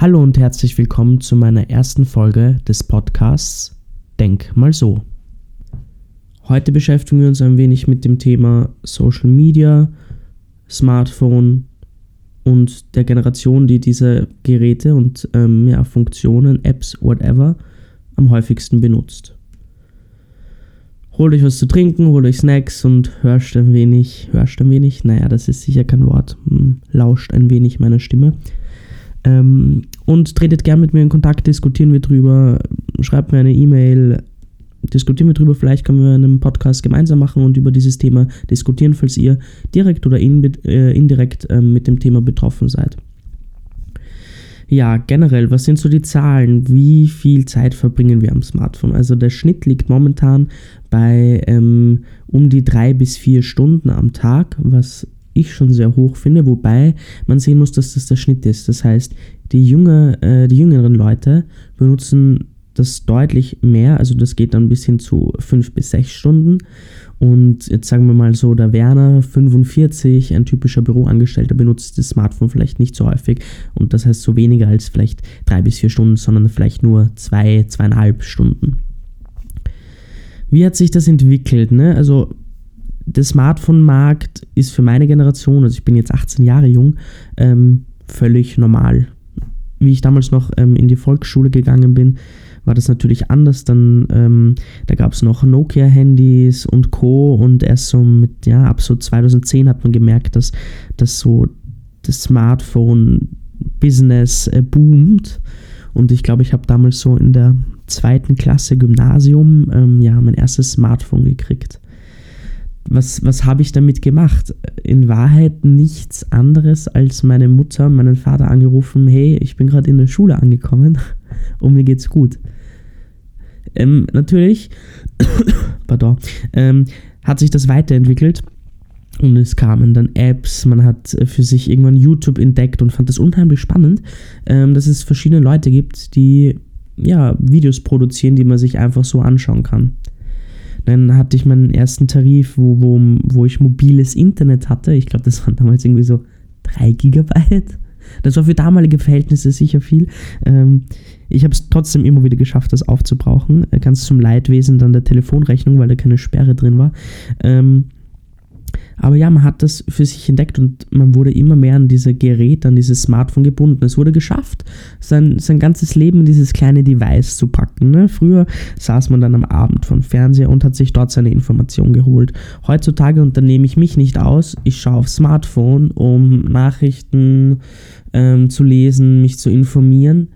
Hallo und herzlich willkommen zu meiner ersten Folge des Podcasts Denk mal so. Heute beschäftigen wir uns ein wenig mit dem Thema Social Media, Smartphone und der Generation, die diese Geräte und ähm, ja, Funktionen, Apps, whatever am häufigsten benutzt. Holt euch was zu trinken, holt euch Snacks und hörst ein wenig, hörst ein wenig, naja, das ist sicher kein Wort, hm, lauscht ein wenig meiner Stimme. Ähm, und tretet gern mit mir in Kontakt, diskutieren wir drüber, schreibt mir eine E-Mail, diskutieren wir drüber, vielleicht können wir einen Podcast gemeinsam machen und über dieses Thema diskutieren, falls ihr direkt oder in, äh, indirekt äh, mit dem Thema betroffen seid. Ja, generell, was sind so die Zahlen? Wie viel Zeit verbringen wir am Smartphone? Also der Schnitt liegt momentan bei ähm, um die drei bis vier Stunden am Tag, was ich schon sehr hoch finde, wobei man sehen muss, dass das der Schnitt ist. Das heißt, die, junge, äh, die jüngeren Leute benutzen das deutlich mehr, also das geht dann bis hin zu fünf bis sechs Stunden. Und jetzt sagen wir mal so, der Werner 45, ein typischer Büroangestellter, benutzt das Smartphone vielleicht nicht so häufig. Und das heißt so weniger als vielleicht drei bis vier Stunden, sondern vielleicht nur zwei, zweieinhalb Stunden. Wie hat sich das entwickelt? Ne? Also der Smartphone-Markt ist für meine Generation, also ich bin jetzt 18 Jahre jung, ähm, völlig normal. Wie ich damals noch ähm, in die Volksschule gegangen bin, war das natürlich anders. Dann, ähm, da gab es noch Nokia-Handys und Co. Und erst so mit, ja, ab so 2010 hat man gemerkt, dass, dass so das Smartphone-Business äh, boomt. Und ich glaube, ich habe damals so in der zweiten Klasse Gymnasium ähm, ja, mein erstes Smartphone gekriegt was, was habe ich damit gemacht? In Wahrheit nichts anderes als meine Mutter, meinen Vater angerufen, hey, ich bin gerade in der Schule angekommen und mir geht's gut. Ähm, natürlich, pardon, ähm, hat sich das weiterentwickelt und es kamen dann Apps, man hat für sich irgendwann YouTube entdeckt und fand das unheimlich spannend, ähm, dass es verschiedene Leute gibt, die ja, Videos produzieren, die man sich einfach so anschauen kann. Dann hatte ich meinen ersten Tarif, wo, wo, wo ich mobiles Internet hatte. Ich glaube, das waren damals irgendwie so 3 Gigabyte. Das war für damalige Verhältnisse sicher viel. Ähm, ich habe es trotzdem immer wieder geschafft, das aufzubrauchen. Ganz zum Leidwesen dann der Telefonrechnung, weil da keine Sperre drin war. Ähm, aber ja, man hat das für sich entdeckt und man wurde immer mehr an diese Geräte, an dieses Smartphone gebunden. Es wurde geschafft, sein, sein ganzes Leben in dieses kleine Device zu packen. Ne? Früher saß man dann am Abend vom Fernseher und hat sich dort seine Information geholt. Heutzutage unternehme ich mich nicht aus. Ich schaue aufs Smartphone, um Nachrichten ähm, zu lesen, mich zu informieren.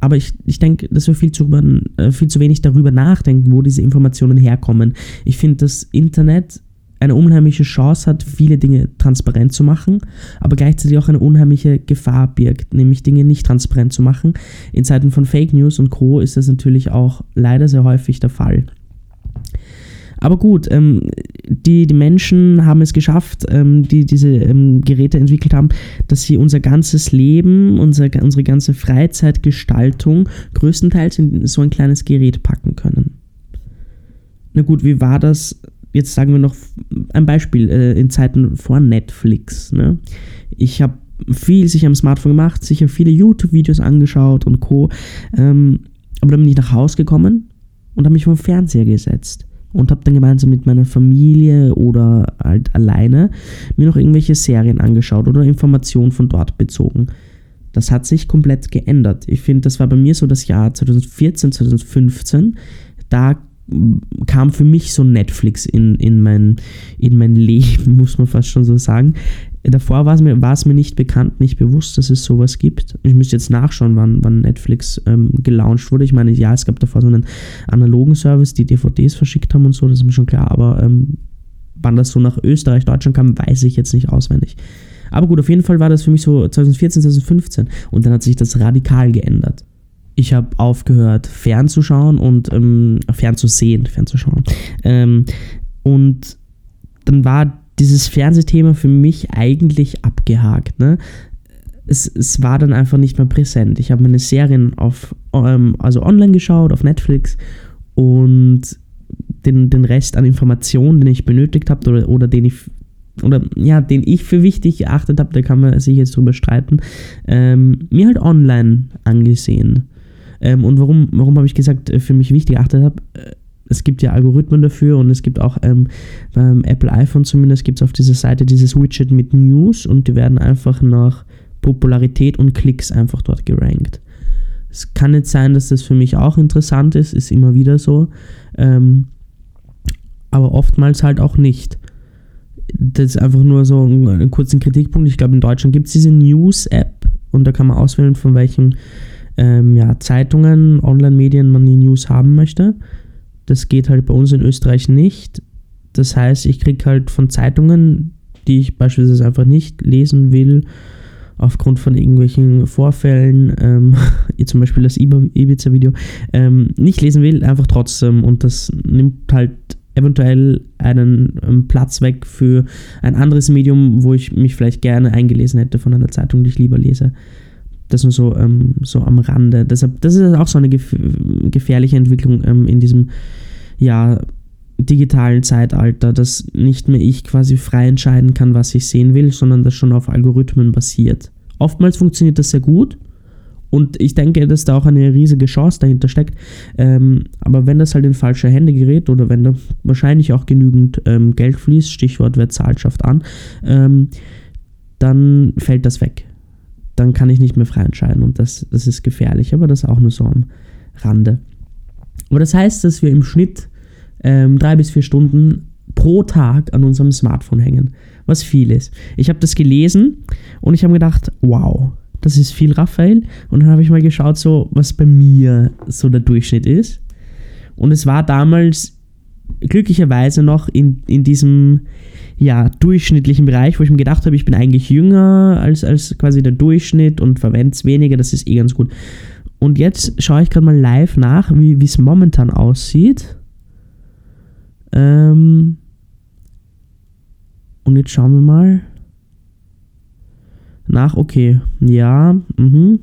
Aber ich, ich denke, dass wir viel zu, äh, viel zu wenig darüber nachdenken, wo diese Informationen herkommen. Ich finde, das Internet eine unheimliche Chance hat, viele Dinge transparent zu machen, aber gleichzeitig auch eine unheimliche Gefahr birgt, nämlich Dinge nicht transparent zu machen. In Zeiten von Fake News und Co. ist das natürlich auch leider sehr häufig der Fall. Aber gut, ähm, die, die Menschen haben es geschafft, ähm, die diese ähm, Geräte entwickelt haben, dass sie unser ganzes Leben, unser, unsere ganze Freizeitgestaltung größtenteils in so ein kleines Gerät packen können. Na gut, wie war das jetzt sagen wir noch ein Beispiel äh, in Zeiten vor Netflix. Ne? Ich habe viel sich am Smartphone gemacht, sicher viele YouTube-Videos angeschaut und Co. Ähm, aber dann bin ich nach Hause gekommen und habe mich vom Fernseher gesetzt und habe dann gemeinsam mit meiner Familie oder halt alleine mir noch irgendwelche Serien angeschaut oder Informationen von dort bezogen. Das hat sich komplett geändert. Ich finde, das war bei mir so das Jahr 2014, 2015. Da kam für mich so Netflix in, in, mein, in mein Leben, muss man fast schon so sagen. Davor war es mir, mir nicht bekannt, nicht bewusst, dass es sowas gibt. Ich müsste jetzt nachschauen, wann, wann Netflix ähm, gelauncht wurde. Ich meine, ja, es gab davor so einen analogen Service, die DVDs verschickt haben und so, das ist mir schon klar, aber ähm, wann das so nach Österreich, Deutschland kam, weiß ich jetzt nicht auswendig. Aber gut, auf jeden Fall war das für mich so 2014, 2015 und dann hat sich das radikal geändert ich habe aufgehört, fernzuschauen und ähm, fernzusehen, fernzuschauen. Ähm, und dann war dieses Fernsehthema für mich eigentlich abgehakt. Ne? Es, es war dann einfach nicht mehr präsent. Ich habe meine Serien auf, ähm, also online geschaut, auf Netflix und den, den Rest an Informationen, den ich benötigt habe oder, oder den ich oder ja, den ich für wichtig erachtet habe, da kann man sich jetzt drüber streiten, ähm, mir halt online angesehen. Ähm, und warum, warum habe ich gesagt, äh, für mich wichtig erachtet habe? Äh, es gibt ja Algorithmen dafür und es gibt auch ähm, beim Apple iPhone zumindest gibt es auf dieser Seite dieses Widget mit News und die werden einfach nach Popularität und Klicks einfach dort gerankt. Es kann nicht sein, dass das für mich auch interessant ist, ist immer wieder so. Ähm, aber oftmals halt auch nicht. Das ist einfach nur so ein, ein kurzen Kritikpunkt. Ich glaube, in Deutschland gibt es diese News-App und da kann man auswählen, von welchen ähm, ja, Zeitungen, Online-Medien man die News haben möchte. Das geht halt bei uns in Österreich nicht. Das heißt, ich kriege halt von Zeitungen, die ich beispielsweise einfach nicht lesen will, aufgrund von irgendwelchen Vorfällen, ähm, zum Beispiel das Ibiza-Video, ähm, nicht lesen will, einfach trotzdem. Und das nimmt halt eventuell einen ähm, Platz weg für ein anderes Medium, wo ich mich vielleicht gerne eingelesen hätte von einer Zeitung, die ich lieber lese. Das nur so, ähm, so am Rande. Deshalb, das ist auch so eine gef gefährliche Entwicklung ähm, in diesem ja, digitalen Zeitalter, dass nicht mehr ich quasi frei entscheiden kann, was ich sehen will, sondern das schon auf Algorithmen basiert. Oftmals funktioniert das sehr gut und ich denke, dass da auch eine riesige Chance dahinter steckt. Ähm, aber wenn das halt in falsche Hände gerät oder wenn da wahrscheinlich auch genügend ähm, Geld fließt, Stichwort wer an, ähm, dann fällt das weg dann kann ich nicht mehr frei entscheiden und das, das ist gefährlich, aber das auch nur so am Rande. Aber das heißt, dass wir im Schnitt ähm, drei bis vier Stunden pro Tag an unserem Smartphone hängen, was viel ist. Ich habe das gelesen und ich habe gedacht, wow, das ist viel, Raphael. Und dann habe ich mal geschaut, so was bei mir so der Durchschnitt ist. Und es war damals glücklicherweise noch in, in diesem ja, durchschnittlichen Bereich, wo ich mir gedacht habe, ich bin eigentlich jünger als, als quasi der Durchschnitt und verwende es weniger, das ist eh ganz gut. Und jetzt schaue ich gerade mal live nach, wie es momentan aussieht. Ähm und jetzt schauen wir mal nach. Okay, ja, mhm.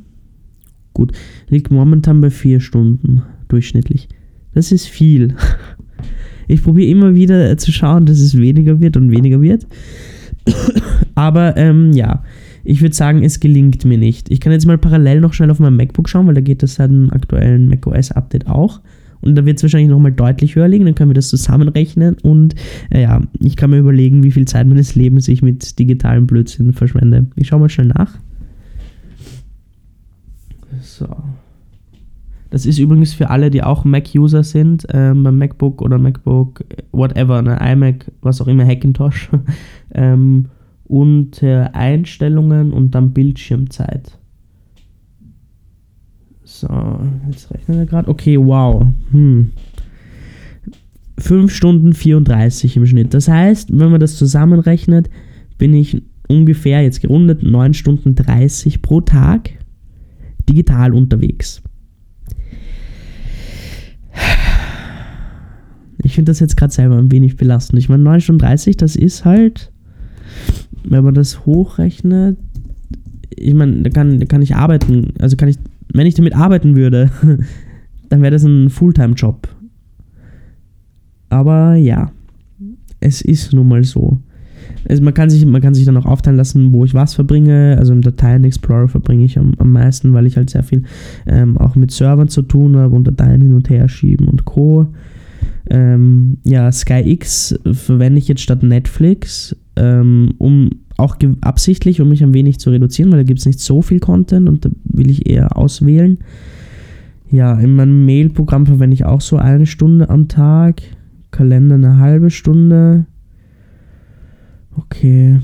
gut. Liegt momentan bei vier Stunden durchschnittlich. Das ist viel. Ich probiere immer wieder zu schauen, dass es weniger wird und weniger wird. Aber ähm, ja, ich würde sagen, es gelingt mir nicht. Ich kann jetzt mal parallel noch schnell auf meinem MacBook schauen, weil da geht das seit dem aktuellen macOS-Update auch. Und da wird es wahrscheinlich nochmal deutlich höher liegen, dann können wir das zusammenrechnen und äh, ja, ich kann mir überlegen, wie viel Zeit meines Lebens ich mit digitalen Blödsinn verschwende. Ich schaue mal schnell nach. So. Das ist übrigens für alle, die auch Mac-User sind, ähm, beim MacBook oder MacBook, whatever, ne, iMac, was auch immer, Hackintosh, ähm, unter Einstellungen und dann Bildschirmzeit. So, jetzt rechnen wir gerade. Okay, wow. Hm. 5 Stunden 34 im Schnitt. Das heißt, wenn man das zusammenrechnet, bin ich ungefähr, jetzt gerundet, 9 Stunden 30 pro Tag digital unterwegs. Ich finde das jetzt gerade selber ein wenig belastend. Ich meine, 9 Stunden 30, das ist halt, wenn man das hochrechnet, ich meine, da kann, da kann ich arbeiten. Also kann ich, wenn ich damit arbeiten würde, dann wäre das ein Fulltime-Job. Aber ja, es ist nun mal so. Also man, kann sich, man kann sich dann auch aufteilen lassen, wo ich was verbringe. Also im Dateien Explorer verbringe ich am, am meisten, weil ich halt sehr viel ähm, auch mit Servern zu tun habe und Dateien hin und her schieben und Co. Ähm, ja, SkyX verwende ich jetzt statt Netflix, ähm, um auch absichtlich, um mich ein wenig zu reduzieren, weil da gibt es nicht so viel Content und da will ich eher auswählen. Ja, in meinem Mail-Programm verwende ich auch so eine Stunde am Tag, Kalender eine halbe Stunde. Okay.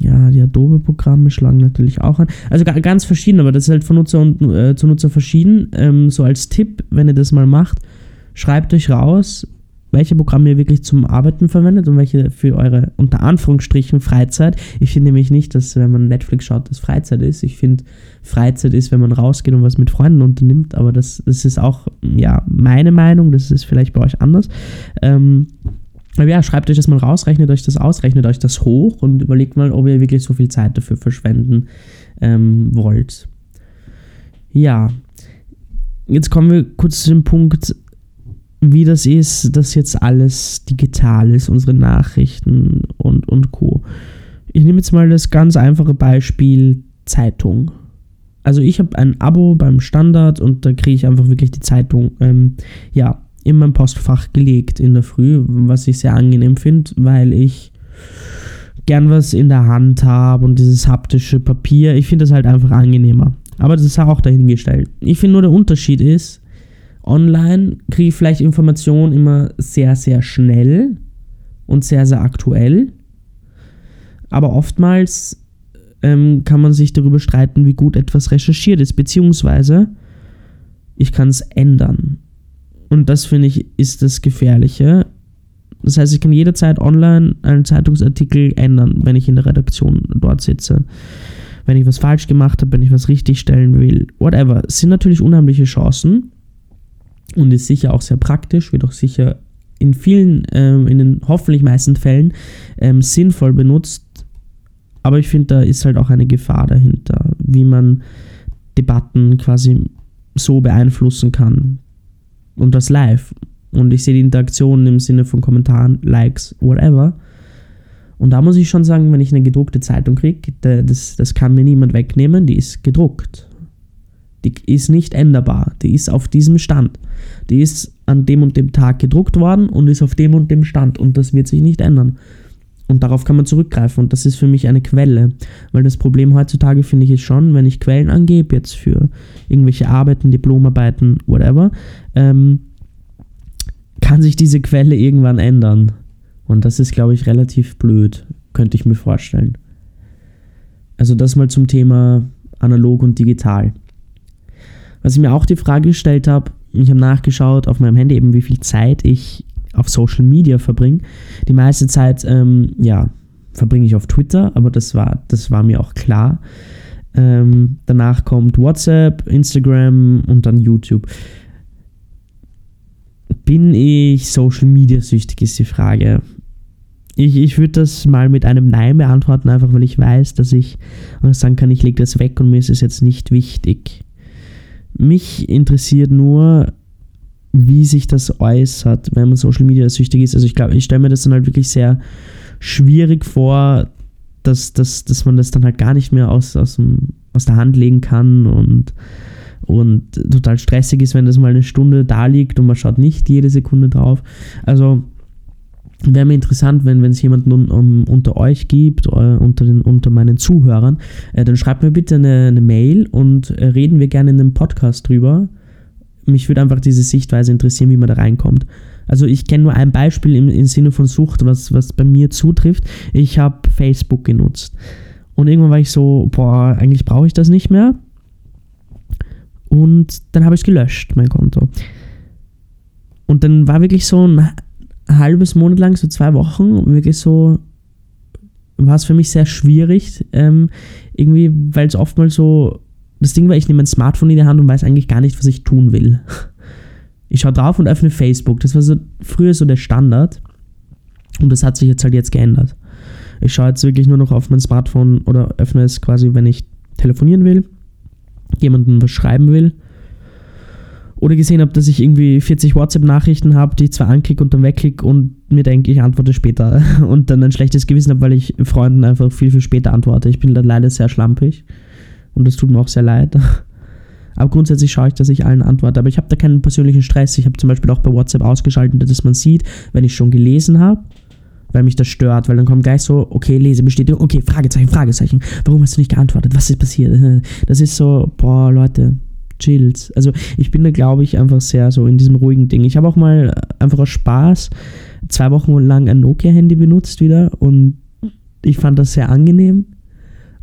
Ja, die Adobe-Programme schlagen natürlich auch an. Also ganz verschieden, aber das ist halt von Nutzer und, äh, zu Nutzer verschieden. Ähm, so als Tipp, wenn ihr das mal macht, Schreibt euch raus, welche Programme ihr wirklich zum Arbeiten verwendet und welche für eure unter Anführungsstrichen Freizeit. Ich finde nämlich nicht, dass wenn man Netflix schaut, das Freizeit ist. Ich finde, Freizeit ist, wenn man rausgeht und was mit Freunden unternimmt, aber das, das ist auch ja, meine Meinung, das ist vielleicht bei euch anders. Ähm, aber ja, schreibt euch das mal raus, rechnet euch das aus, rechnet euch das hoch und überlegt mal, ob ihr wirklich so viel Zeit dafür verschwenden ähm, wollt. Ja, jetzt kommen wir kurz zu dem Punkt, wie das ist, dass jetzt alles digital ist, unsere Nachrichten und, und Co. Ich nehme jetzt mal das ganz einfache Beispiel Zeitung. Also ich habe ein Abo beim Standard und da kriege ich einfach wirklich die Zeitung, ähm, ja, in mein Postfach gelegt in der Früh, was ich sehr angenehm finde, weil ich gern was in der Hand habe und dieses haptische Papier, ich finde das halt einfach angenehmer. Aber das ist auch dahingestellt. Ich finde nur der Unterschied ist, online kriege ich vielleicht Informationen immer sehr, sehr schnell und sehr, sehr aktuell. Aber oftmals ähm, kann man sich darüber streiten, wie gut etwas recherchiert ist, beziehungsweise ich kann es ändern. Und das finde ich ist das Gefährliche. Das heißt, ich kann jederzeit online einen Zeitungsartikel ändern, wenn ich in der Redaktion dort sitze. Wenn ich was falsch gemacht habe, wenn ich was richtig stellen will, whatever. Es sind natürlich unheimliche Chancen und ist sicher auch sehr praktisch, wird auch sicher in vielen, ähm, in den hoffentlich meisten Fällen ähm, sinnvoll benutzt. Aber ich finde, da ist halt auch eine Gefahr dahinter, wie man Debatten quasi so beeinflussen kann, und das live. Und ich sehe die Interaktion im Sinne von Kommentaren, Likes, whatever. Und da muss ich schon sagen, wenn ich eine gedruckte Zeitung kriege, das, das kann mir niemand wegnehmen, die ist gedruckt. Die ist nicht änderbar. Die ist auf diesem Stand. Die ist an dem und dem Tag gedruckt worden und ist auf dem und dem Stand. Und das wird sich nicht ändern. Und darauf kann man zurückgreifen. Und das ist für mich eine Quelle. Weil das Problem heutzutage finde ich ist schon, wenn ich Quellen angebe, jetzt für irgendwelche Arbeiten, Diplomarbeiten, whatever, ähm, kann sich diese Quelle irgendwann ändern. Und das ist, glaube ich, relativ blöd, könnte ich mir vorstellen. Also das mal zum Thema analog und digital. Was ich mir auch die Frage gestellt habe, ich habe nachgeschaut auf meinem Handy eben, wie viel Zeit ich auf Social Media verbringe. Die meiste Zeit, ähm, ja, verbringe ich auf Twitter, aber das war, das war mir auch klar. Ähm, danach kommt WhatsApp, Instagram und dann YouTube. Bin ich Social Media süchtig, ist die Frage. Ich, ich würde das mal mit einem Nein beantworten, einfach weil ich weiß, dass ich sagen kann, ich lege das weg und mir ist es jetzt nicht wichtig. Mich interessiert nur, wie sich das äußert, wenn man Social Media süchtig ist. Also ich glaube, ich stelle mir das dann halt wirklich sehr schwierig vor, dass, dass, dass man das dann halt gar nicht mehr aus, aus, dem, aus der Hand legen kann und, und total stressig ist, wenn das mal eine Stunde da liegt und man schaut nicht jede Sekunde drauf. Also wäre mir interessant, wenn es jemanden un, um, unter euch gibt, uh, unter, den, unter meinen Zuhörern, äh, dann schreibt mir bitte eine, eine Mail und äh, reden wir gerne in einem Podcast drüber mich würde einfach diese Sichtweise interessieren, wie man da reinkommt. Also ich kenne nur ein Beispiel im, im Sinne von Sucht, was, was bei mir zutrifft. Ich habe Facebook genutzt. Und irgendwann war ich so, boah, eigentlich brauche ich das nicht mehr. Und dann habe ich es gelöscht, mein Konto. Und dann war wirklich so ein halbes Monat lang, so zwei Wochen, wirklich so, war es für mich sehr schwierig, ähm, irgendwie, weil es oftmals so das Ding war, ich nehme mein Smartphone in die Hand und weiß eigentlich gar nicht, was ich tun will. Ich schaue drauf und öffne Facebook. Das war so früher so der Standard. Und das hat sich jetzt halt jetzt geändert. Ich schaue jetzt wirklich nur noch auf mein Smartphone oder öffne es quasi, wenn ich telefonieren will, jemandem was schreiben will. Oder gesehen habe, dass ich irgendwie 40 WhatsApp-Nachrichten habe, die ich zwar anklicke und dann wegklicke und mir denke, ich antworte später. Und dann ein schlechtes Gewissen habe, weil ich Freunden einfach viel, viel später antworte. Ich bin da leider sehr schlampig. Und das tut mir auch sehr leid. Aber grundsätzlich schaue ich, dass ich allen antworte. Aber ich habe da keinen persönlichen Stress. Ich habe zum Beispiel auch bei WhatsApp ausgeschaltet, dass man sieht, wenn ich schon gelesen habe, weil mich das stört, weil dann kommt gleich so, okay, Lesebestätigung, okay, Fragezeichen, Fragezeichen. Warum hast du nicht geantwortet? Was ist passiert? Das ist so, boah, Leute, chills. Also ich bin da, glaube ich, einfach sehr so in diesem ruhigen Ding. Ich habe auch mal einfach aus Spaß zwei Wochen lang ein Nokia-Handy benutzt wieder und ich fand das sehr angenehm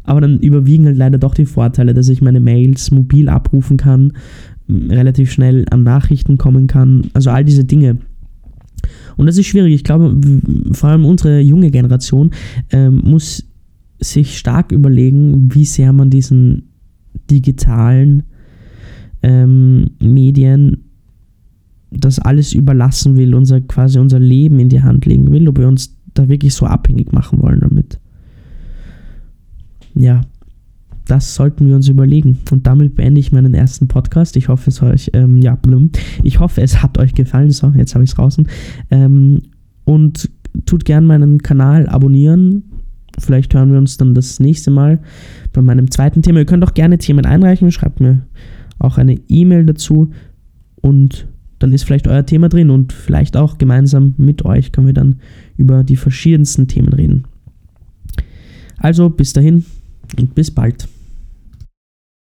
aber dann überwiegen halt leider doch die Vorteile, dass ich meine Mails mobil abrufen kann, relativ schnell an Nachrichten kommen kann. Also all diese Dinge. Und das ist schwierig. Ich glaube, vor allem unsere junge Generation ähm, muss sich stark überlegen, wie sehr man diesen digitalen ähm, Medien das alles überlassen will, unser quasi unser Leben in die Hand legen will, ob wir uns da wirklich so abhängig machen wollen damit ja, das sollten wir uns überlegen. Und damit beende ich meinen ersten Podcast. Ich hoffe, es euch, ähm, ja, ich hoffe, es hat euch gefallen. So, jetzt habe ich es draußen. Ähm, und tut gern meinen Kanal abonnieren. Vielleicht hören wir uns dann das nächste Mal bei meinem zweiten Thema. Ihr könnt auch gerne Themen einreichen. Schreibt mir auch eine E-Mail dazu. Und dann ist vielleicht euer Thema drin und vielleicht auch gemeinsam mit euch können wir dann über die verschiedensten Themen reden. Also bis dahin und bis bald.